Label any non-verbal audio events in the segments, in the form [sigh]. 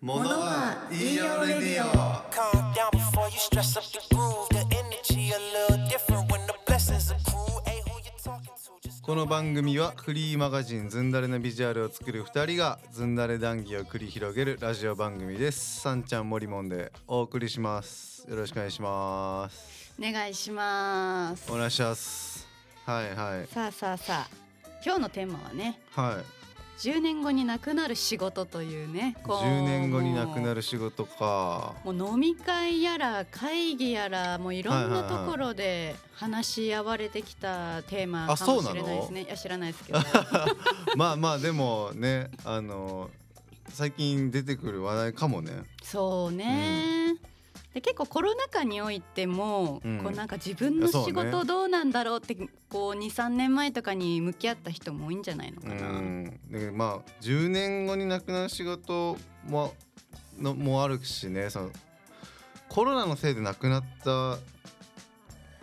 ものは言いようレディオ。Calm down before you stress up the groove. The energy a little different when the blessings accrue. Hey, who you talking to? Just この番組はフリーマガジンズンダレのビジュアルを作る2人がズンダレ談義を繰り広げるラジオ番組です。さんちゃんもりもんでお送りします。よろしくお願いします。お願いします。お願いします。はいはい。さあさあさあ。今日のテーマはねはい10年後になくなる仕事というね。こう10年後になくなるる仕事か。もう飲み会やら会議やらもういろんなところで話し合われてきたテーマあかもしれないですね。いや知らないですけど。[laughs] まあまあでもねあの最近出てくる話題かもね。そうね、で結構コロナ禍においても、うんこうなんか自分の仕事どうなんだろうってこう23年前とかに向き合った人も多いんじゃないのうかな。んでまあ10年後になくなる仕事ものもあるしねそのコロナのせいでなくなった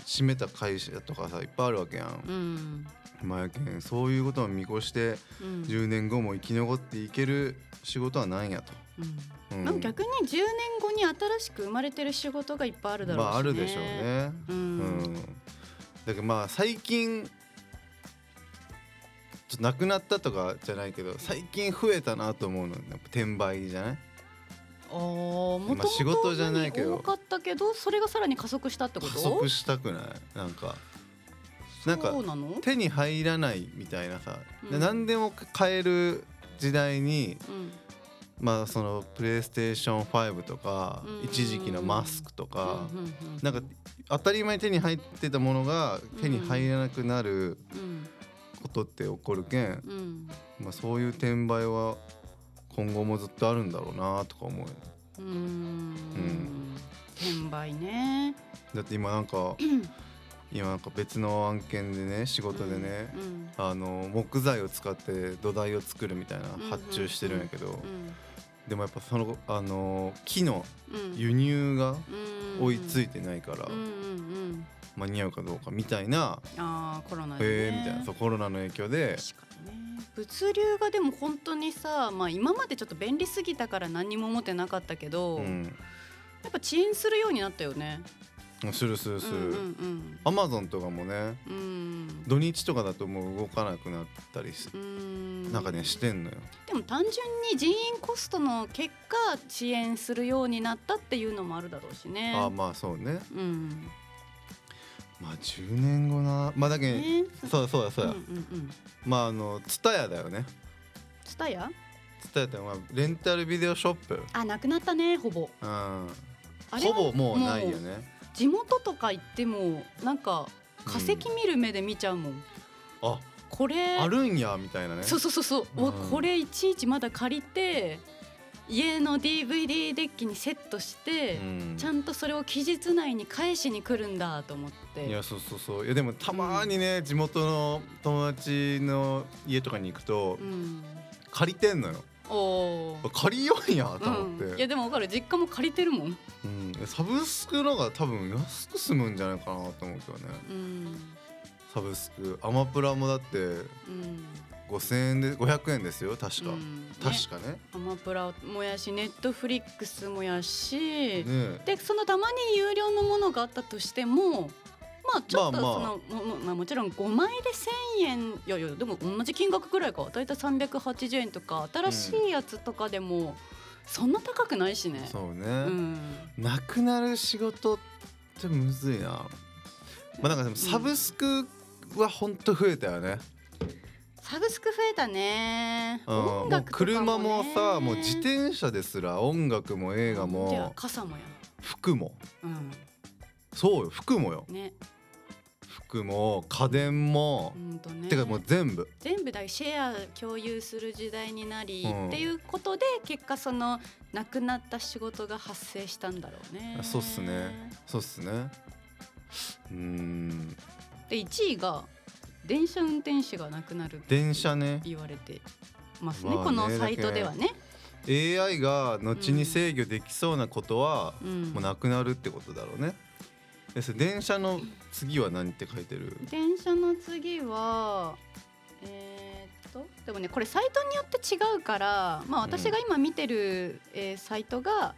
閉めた会社とかさいっぱいあるわけやん。うんまあやけんそういうことを見越してうん10年後も生き残っていける仕事はないんやと。うん。うん。逆に10年後に新しく生まれてる仕事がいっぱいあるだろうし、ね、まああるでしょうね。ううん。ん、だけどまあ最近ちょっとなくなったとかじゃないけど最近増えたなと思うの。やっぱ転売じゃない？あーもと仕事じゃないけど。多かったけどそれがさらに加速したってこと？加速したくない。なんか。なんか手に入らないみたいなさ、でうん。何でも買える時代にうんまあそのプレイステーション5とかうん。一時期のマスクとかなんか当たり前に手に入ってたものが手に入らなくなるうん。ことって起こるけん、うん。まあ、そういう転売は今後もずっとあるんだろうなとか思うようーん。転売ね。だって今なんか [clears throat] 今なんか別の案件でね仕事でね、うん。あの木材を使って土台を作るみたいな発注してるんやけど、でもやっぱそのあの木の輸入が追いついいてないから間に合うかどうかみたいな、あーコロナで、ね、へえみたいなそうコロナの影響で。物流がでも本当にさ、まあ、今までちょっと便利すぎたから何にも思ってなかったけど、うん。やっぱ遅延するようになったよね。するするする、アマゾンとかもねうん。うん土日とかだともう動かなくなったりしうん。なんかねしてんのよ。でも単純に人員コストの結果遅延するようになったっていうのもあるだろうしね。あまあそうね。うん。まあ10年後なまあだけど、ね。そうだそうだそうだ、うんうんうん。まああのツタヤだよね。ツタヤ？ツタヤってまあレンタルビデオショップ。あなくなったねほぼ。うん。ほぼもうないよね地元とか行ってもなんか化石見る目で見ちゃうもん。あこれあるんやみたいなね。そうそうそうそう、うん。これいちいちまだ借りて家の DVD デッキにセットして、うん。ちゃんとそれを期日内に返しに来るんだと思って。いやそうそうそう。いやでもたまにね、地元の友達の家とかに行くと、うん、借りてんのよお借りよんやと思って、うん、いやでも分かる。実家も借りてるもん、うん、サブスクのが多分安く済むんじゃないかなと思うけどね。うん。サブスク。アマプラもだってうん。5000円で500円ですよ。確か、うん。確かね。アマプラもやしネットフリックスもやし、ね。でそのたまに有料のものがあったとしてもまあちょっとそまあまあ。のももまあ、もちろん5枚で1,000円いやいやでも同じ金額くらいか。大体380円とか新しいやつとかでもそんな高くないしね。そうね、うん。なくなる仕事ってむずいな。まあなんかでもサブスクはほんと増えたよね、サブスク増えたね。音楽ね、車もさもう自転車ですら音楽も映画も傘もや。服も。うん。そうよ服もよ。ね。服も家電もう、んとね。てかもう全部全部だシェア共有する時代になり、うんっていうことで結果そのなくなった仕事が発生したんだろうね。そうっすねそうっすねうーんで1位が電車運転手がなくなる電車ね言われてますね,、まあねこのサイトではね。AI が後に制御できそうなことはうんもうなくなるってことだろうね。でそれ電車の次は何って書いてる？電車の次はえーっ当でもねこれサイトによって違うから、まあ、私が今見てる、えーサイトが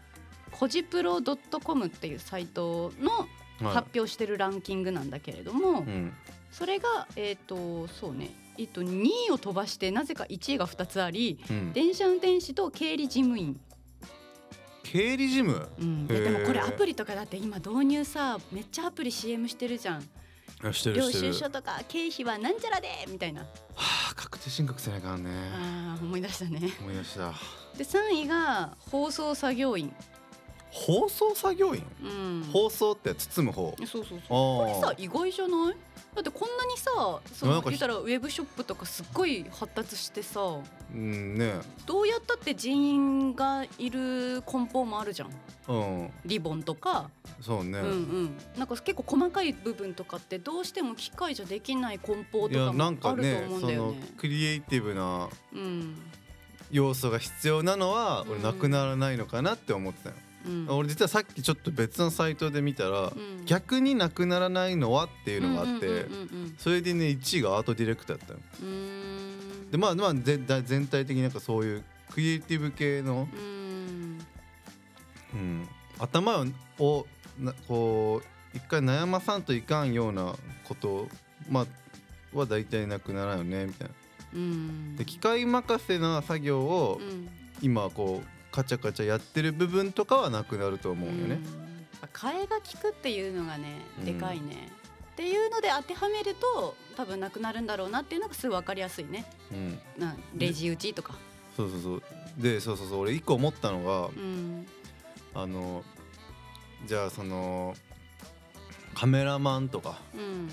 コジプロ .com っていうサイトのはい発表してるランキングなんだけれども、うん。それがえっ、とそうねえっと2位を飛ばしてなぜか1位が2つありうん。電車運転士と経理事務員、経理事務？うん、でもこれアプリとかだって今導入さめっちゃアプリ CM してるじゃん。あしてる領収書とか経費はなんちゃらでみたいな。はあ確定申告せないからね。あー思い出したね。思い出した。で3位が放送作業員、放送作業員？うん、放送って包む方？そうそうそう。あこれーさ意外じゃない？だってこんなにさその言ったらウェブショップとかすっごい発達してさうんね。どうやったって人員がいる梱包もあるじゃん。うん。リボンとか、そうね、うんうん。なんか結構細かい部分とかってどうしても機械じゃできない梱包とかもあると思うんだよね。クリエイティブなうん。要素が必要なのはうん俺なくならないのかなって思ってたよ、うん俺実はさっきちょっと別のサイトで見たら、うん。逆になくならないのはっていうのがあって、うんうんうんうんそれでね1位がアートディレクターだったようーん。でまあまあ全体全体的になんかそういうクリエイティブ系の、うん。うん、頭をなこう一回悩まさんといかんようなことまあは大体なくならんよねみたいな。うん。で機械任せな作業をうん。今こうカチャカチャやってる部分とかはなくなると思うよね。替えが利くっていうのがねうん。でかいね、っていうので当てはめると多分なくなるんだろうなっていうのがすぐ分かりやすいね。うん、なレジ打ちとか、そうそうそう。でそうそうそう。俺一個思ったのがうん。あのじゃあそのカメラマンとかうん。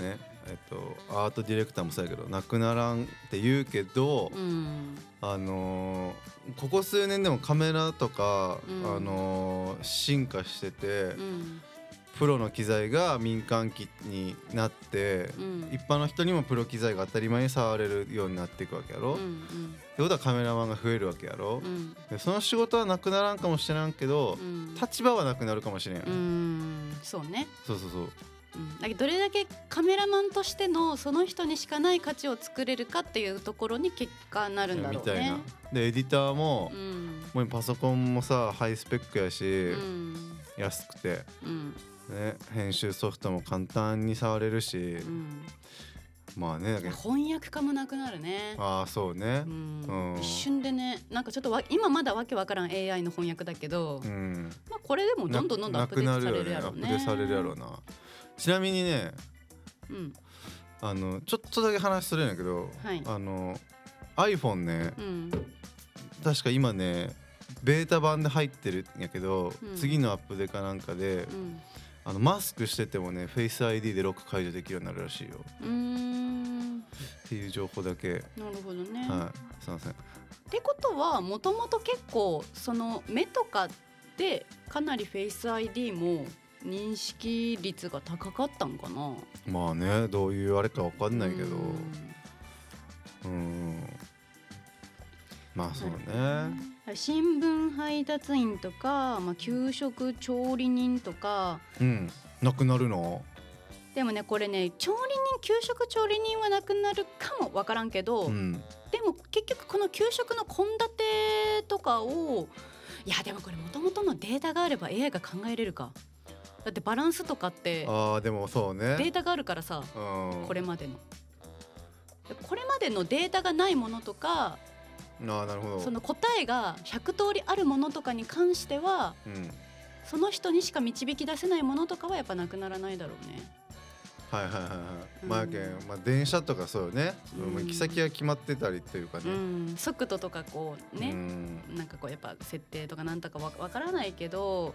ねえっとアートディレクターもそうやけどなくならんって言うけど、うん。あのーここ数年でもカメラとか、うん。あのー進化してて、うん。プロの機材が民間機になって、うん。一般の人にもプロ機材が当たり前に触れるようになっていくわけやろ。ってうん。ことはカメラマンが増えるわけやろ。うん。でその仕事はなくならんかもしれんけど、うん。立場はなくなるかもしれん。うん。そうね。そうそうそう。うん。だけどどれだけカメラマンとしてのその人にしかない価値を作れるかっていうところに結果なるんだろうね。みたいな。でエディターもう、ん。もうパソコンもさハイスペックやし、うん。安くて、うん。ね、編集ソフトも簡単に触れるし、うん。まあねだけど。翻訳家もなくなるね。ああそうね。う、ん。うん。一瞬でねなんかちょっとわ今まだわけわからん AI の翻訳だけど、うん、まあ、これでもどんどんどんどんアップデートされるやろうね。アップデートされるやろうなちなみにねうん。あのちょっとだけ話するんやけど、はい。あの iPhone ねうん。確か今ねベータ版で入ってるんやけど、うん。次のアップデかなんかでうん。あのマスクしててもねフェイス ID でロック解除できるようになるらしいよ。うーん。っていう情報だけ、なるほどね。はい。すいません。ってことはもともと結構その目とかでかなりフェイス ID も認識率が高かったんかな。まあねどういうあれかわかんないけど。うん。うん。まあそうね。新聞配達員とか、まあ、給食調理人とか。うん。なくなるの？でもねこれね調理人給食調理人はなくなるかもわからんけど、うん。でも結局この給食の献立とかをいやでもこれもともとのデータがあれば AI が考えれるかだってバランスとかってああでもそうね。データがあるからさうん。これまでの。でこれまでのデータがないものとかああなるほど。その答えが100通りあるものとかに関してはうん。その人にしか導き出せないものとかはやっぱなくならないだろうね。はいはいはいはい、うん。まあやけんまあ電車とかそうよね、うん。まあ行き先が決まってたりっていうかね、うん、速度とかこうね、うん。なんかこうやっぱ設定とかなんとかわわからないけど、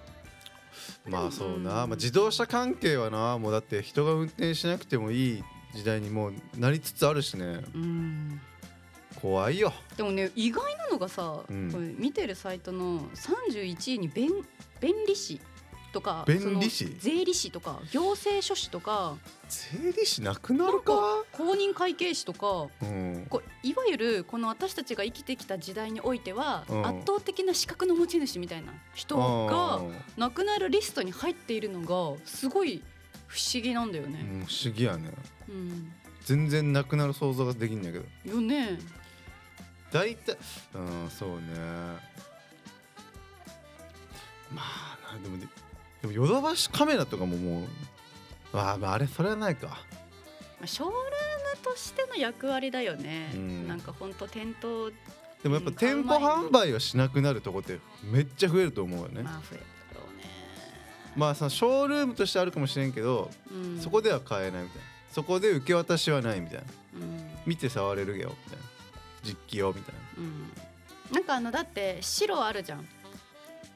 まあそうな、うん。まあ、自動車関係はなもうだって人が運転しなくてもいい時代にもうなりつつあるしね。うん、怖いよ。でもね意外なのがさ、うん。これ見てるサイトの31位に弁便利士とか弁理士？税理士とか行政書士とか。税理士なくなるか？公認会計士とか。うん。こういわゆるこの私たちが生きてきた時代においては、うん。圧倒的な資格の持ち主みたいな人が亡くなるリストに入っているのがすごい不思議なんだようね。ん不思議やね。うん。全然なくなる想像ができんだけど。よね。大体うんそうね。まあなでもででもヨドバシカメラとかももうあああれそれはないか。まあショールームとしての役割だよね、うん。なんか本当店頭でもやっぱうん店舗販売をしなくなるとこってめっちゃ増えると思うよね。まあ増えるだろうね。まあそのショールームとしてあるかもしれんけど、うん。そこでは買えないみたいな。そこで受け渡しはないみたいな。うん。見て触れるよみたいな。実機用みたいうん。なんかあのだって白あるじゃん。な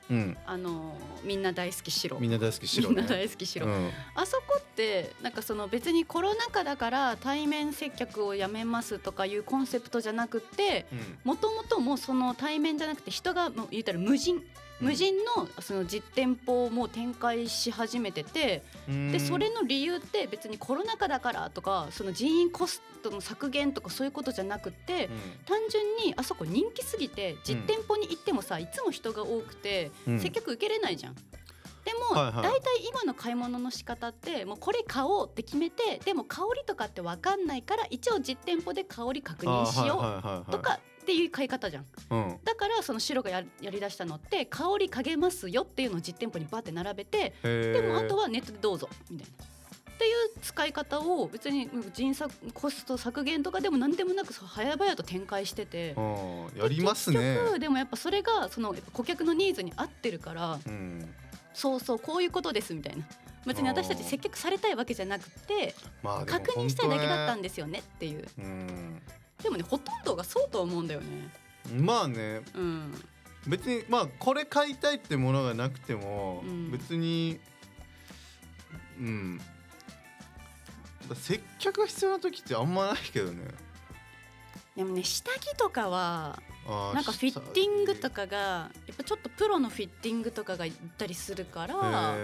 うん。あのみんな大好き白。みんな大好き白ね。みんな大好き白、うん。あそこってなんかその別にコロナ禍だから対面接客をやめますとかいうコンセプトじゃなくてもともともうその対面じゃなくて人がもう言ったら無人無人のその実店舗をもう展開し始めててうん。でそれの理由って別にコロナ禍だからとかその人員コストの削減とかそういうことじゃなくて単純にあそこ人気すぎて実店舗に行ってもさいつも人が多くてうん。接客受けれないじゃん。でも、はいはい。大体今の買い物の仕方ってもうこれ買おうって決めてでも香りとかって分かんないから一応実店舗で香り確認しようとかっていう買い方じゃん。うん。だからその白がややりだしたのって香り嗅げますよっていうのを実店舗にバッて並べてででもあとはネットでどうぞみたいな。っていう使い方を別に人削コスト削減とかでも何でもなく早々と展開してて。うんやりますね。結局でもやっぱそれがその顧客のニーズに合ってるからうん。そうそうこういうことですみたいな。別に私たち接客されたいわけじゃなくて確認したいだけだったんでですよねっていう。うんでもねほとんどがそうと思うんだよね。まあね。うん。別にまあこれ買いたいってものがなくても、うん。別にうん。接客が必要な時ってあんまないけどね。でもね下着とかはなんかフィッティングとかがやっぱちょっとプロのフィッティングとかが行ったりするから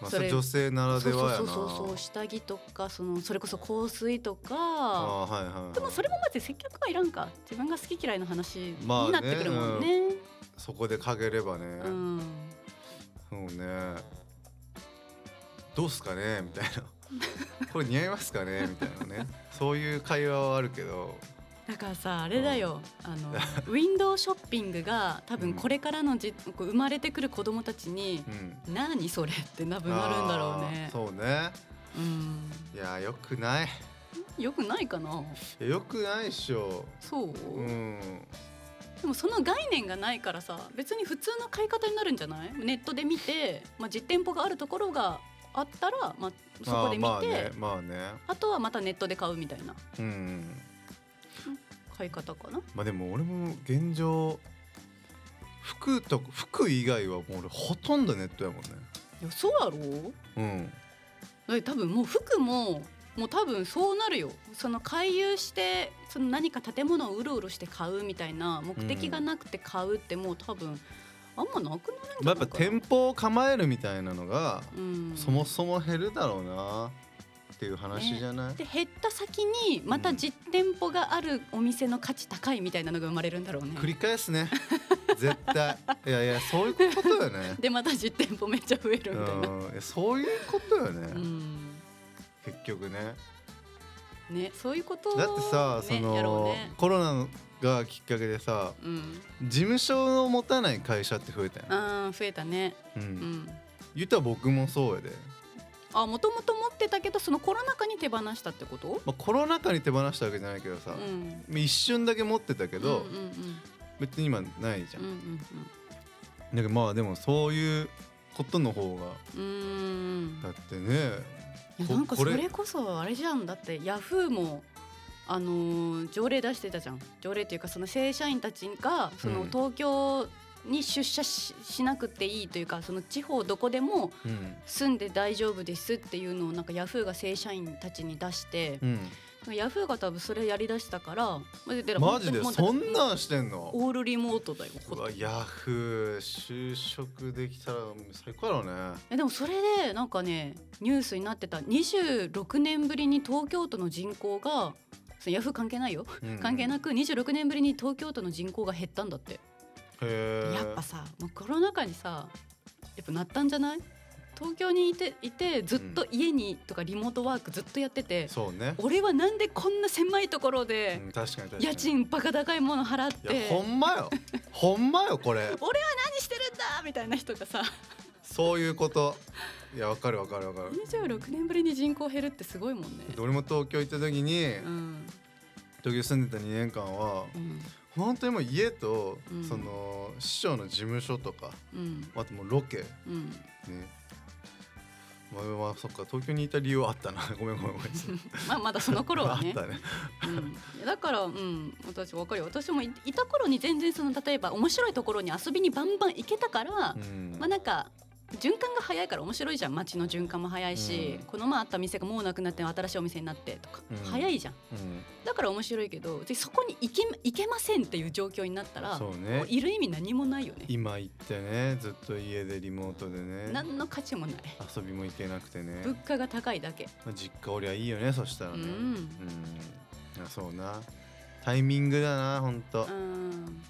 まあ、そそれれ女性ならではやな。そうそうそう下着とかそのそれこそ香水とか。あーはいはいはい。でもそれもまず接客はいらんか。自分が好き嫌いの話にまあねなってくるもんね。そこでかければね、うん。そうね。どうすかね？みたいな。[laughs] これ似合いますかね？みたいなね。そういう会話はあるけどだからさあれだよ、あの [laughs] ウィンドウショッピングが多分これからのじこう生まれてくる子供たちにうん「何それ?」って多分なるんだろうあねー。そうね。うん。いやよくない。よくないかな。よくないっしょ。そう、うん。でもその概念がないからさ別に普通の買い方になるんじゃない？ネットで見て、まあ、実店舗があるところがあったら、まあ、そこで見てあ,、まあねまあね。とはまたネットで買うみたいな。うん買い方かな？まあでも俺も現状服と服以外はもう俺ほとんどネットやもんね。いやそうやろ？うん。だ多分もう服ももう多分そうなるよ。その回遊してその何か建物をうろうろして買うみたいな目的がなくて買うってもう多分あんまなくなるんじゃまあやっぱないかな、店舗を構えるみたいなのがうん、そもそも減るだろうなっていう話じゃない、で減った先にまた実店舗があるお店の価値高いみたいなのが生まれるんだろうね。繰り返すね。[laughs] 絶対。いやいやそういうことよね。[laughs] でまた実店舗めっちゃ増えるみたいな。そういうことよね、うん。結局ね。ねそういうことだってさ、ねその、ね。コロナがきっかけでさうん、事務所を持たない会社って増えたやん、あー増えたね。うん。うん。言ったら僕もそうやで、あもともと持ってたけどそのコロナ禍に手放したってこと？まあ、コロナ禍に手放したわけじゃないけどさ、うん。一瞬だけ持ってたけど、うんうん別に今ないじゃん、うんうんだけどまあでもそういうことの方がうんうん。だってねいやなんかそれこそあれじゃんだってヤフーも。あのー条例出してたじゃん条例っていうかその正社員たちがそのうん東京に出社ししなくていいというかその地方どこでもうん。住んで大丈夫ですっていうのをなんかヤフーが正社員たちに出してう、ん。ヤフーが多分それやりだしたからマジで？そんなんしてんの？オールリモートだよヤフー就職できたら最高やろうね。えでもそれでなんかねニュースになってた26年ぶりに東京都の人口がヤフー関係ないよ。うん。関係なく26年ぶりに東京都の人口が減ったんだって、やっぱさもうコロナ禍にさやっぱなったんじゃない？東京にいていてずっと家にとかリモートワークずっとやってて、そうね、俺はなんでこんな狭いところで家賃バカ高いもの払ってほんまよ。[laughs] ほんまよこれ。俺は何してるんだみたいな人がさ [laughs] そういうこと。いやわかるわかるわかる。26年ぶりに人口減るってすごいもんね。俺も東京行った時に、うん。東京住んでた2年間はうん本当にもう家と、うん。その師匠の事務所とかうん。あともうロケねうん。まあ、まあ、そっか東京にいた理由はあったな。[laughs] ごめんごめんごめん。[laughs] まあまだその頃はね。[laughs] ね。うん、だから、うん、私わかるよ。私もいいた頃に全然その例えば面白いところに遊びにバンバン行けたから、うん。まあなんか循環が早いから面白いじゃん。街の循環も早いし、うん。この前あった店がもうなくなって新しいお店になってとか、うん。早いじゃん。うん。だから面白いけどでそこに行け行けませんっていう状況になったらね。ういる意味何もないよね。今行ってねずっと家でリモートでね。何の価値もない。遊びも行けなくてね、物価が高いだけ。まあ、実家おりゃいいよねそしたらね。うん。うん。いやそうな。タイミングだなほんと。うん。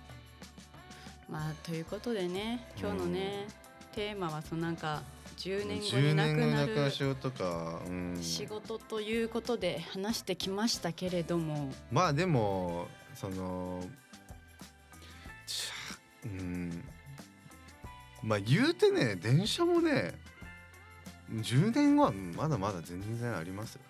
まあということでね今日のね、テーマはそのなんか10年後10になくなるなくなる仕事か、うん、仕事ということで話してきましたけれども。まあでもそのうん。まあ言うてね電車もね10年後はまだまだ全然ありますよ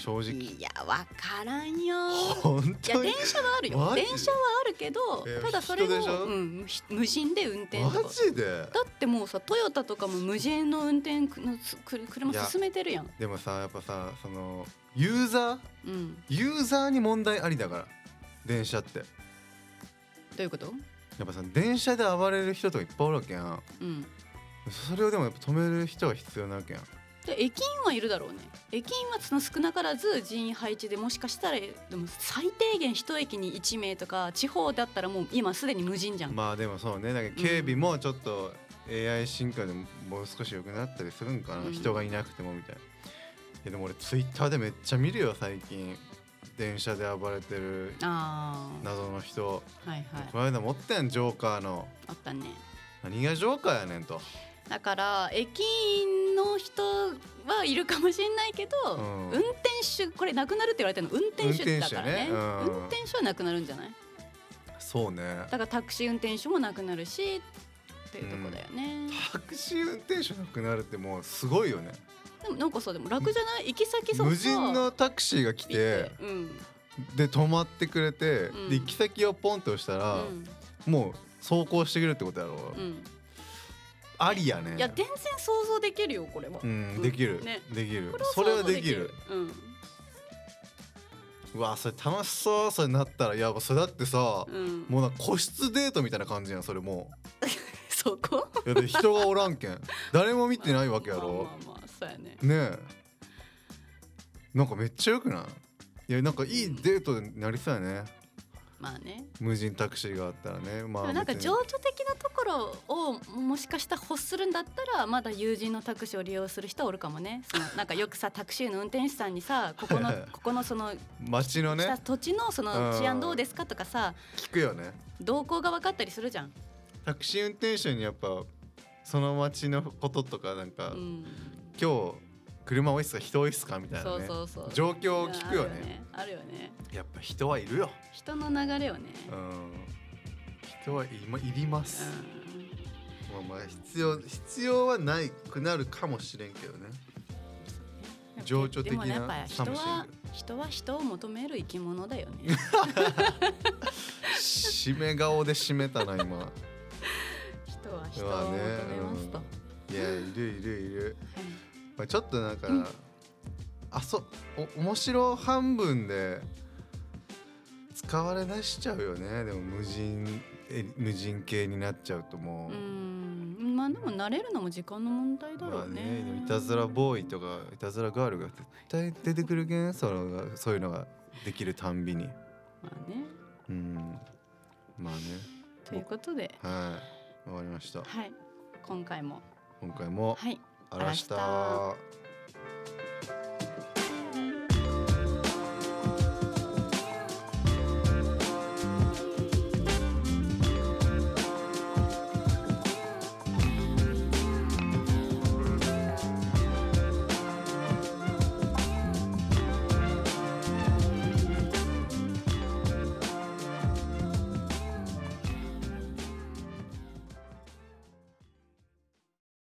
正直。いやわからんよ。本いや電車はあるよ。電車はあるけどえただそれ人でしょ？を、うん、ひ無人で運転とか。マジで？だってもうさトヨタとかも無人の運転のつく車進めてるやん、でもさやっぱさそのユーザー？うん、ユーザーに問題ありだから電車って。どういうこと、やっぱさ電車で暴れる人とかいっぱいおるわけやん。うん、それをでもやっぱ止める人が必要なわけやんで駅員はいるだろうね。駅員はその少なからず人員配置でもしかしたらでも最低限一駅に1名とか地方だったらもう今すでに無人じゃん、まあでもそうね。だから警備もちょっと AI 進化でももう少し良くなったりするんかな、うん。人がいなくてもみたいな。いやでも俺ツイッターでめっちゃ見るよ最近。電車で暴れてる謎の人。はいはい。この間持ったやんジョーカーの。あったね。何がジョーカーやねんと、だから駅員の人はいるかもしれないけど、うん。運転手これなくなるって言われてるの運転手だからね。運転手ね。うん。運転手はなくなるんじゃない？そうね。だからタクシー運転手もなくなるしっていうとこだよね、タクシー運転手なくなるってもうすごいよね。でもなんかさでも楽じゃない？行き先そう無人のタクシーが来来て。うん。で止まってくれて、うん。で行き先をポンと押したら、もう走行してくれるってことやろ、うんうんありやね。いや全然想像できるよこれは、うんできる、ね。できる。それはできる。うん。うわそれ楽しそうそれなったらいやそれだってさ、うん。もうな個室デートみたいな感じやんそれも [laughs] そこ？ういやで人がおらんけん。誰も見てないわけやろ。まあまあまあそうやね。ねえ。なんかめっちゃよくない？いやなんかいいデートになりそうやねまあね。無人タクシーがあったらねまあなんか情緒的なところをもしかしたら欲するんだったらまだ友人のタクシーを利用する人はおるかもね。そのなんかよくさタクシーの運転手さんにさ [laughs] ここのここのその街のね。土地のその治安どうですかとかさ聞くよね。動向が分かったりするじゃん、タクシー運転手にやっぱその街のこととかなんか、うん、今日車多いっすか人多いっすかみたいなそうねそうそう。状況を聞くよね。あるよね。やっぱ人はいるよ。人の流れをね、うん。人はい,、ま、いります、うまあまあ必要必要はないくなるかもしれんけどね。ん、情緒的なでもねやっぱ人は人は人を求める生き物だよね。[laughs] 締め顔で締めたな今。[laughs] 人は人を求めますと、いやいるいるいる、はいまあ、ちょっとなんか、あそお面白半分で使われ出しちゃうよね。でも無人え無人系になっちゃうともう。う、ん。まあでも慣れるのも時間の問題だろまあうね,、ねでもいたずらボーイとかいたずらガールが絶対出てくるけんそのがそういうのができるたんびに。まあね。うん。まあね。ということで。はい。わかりました。はい。今回も。今回も。はいあらした。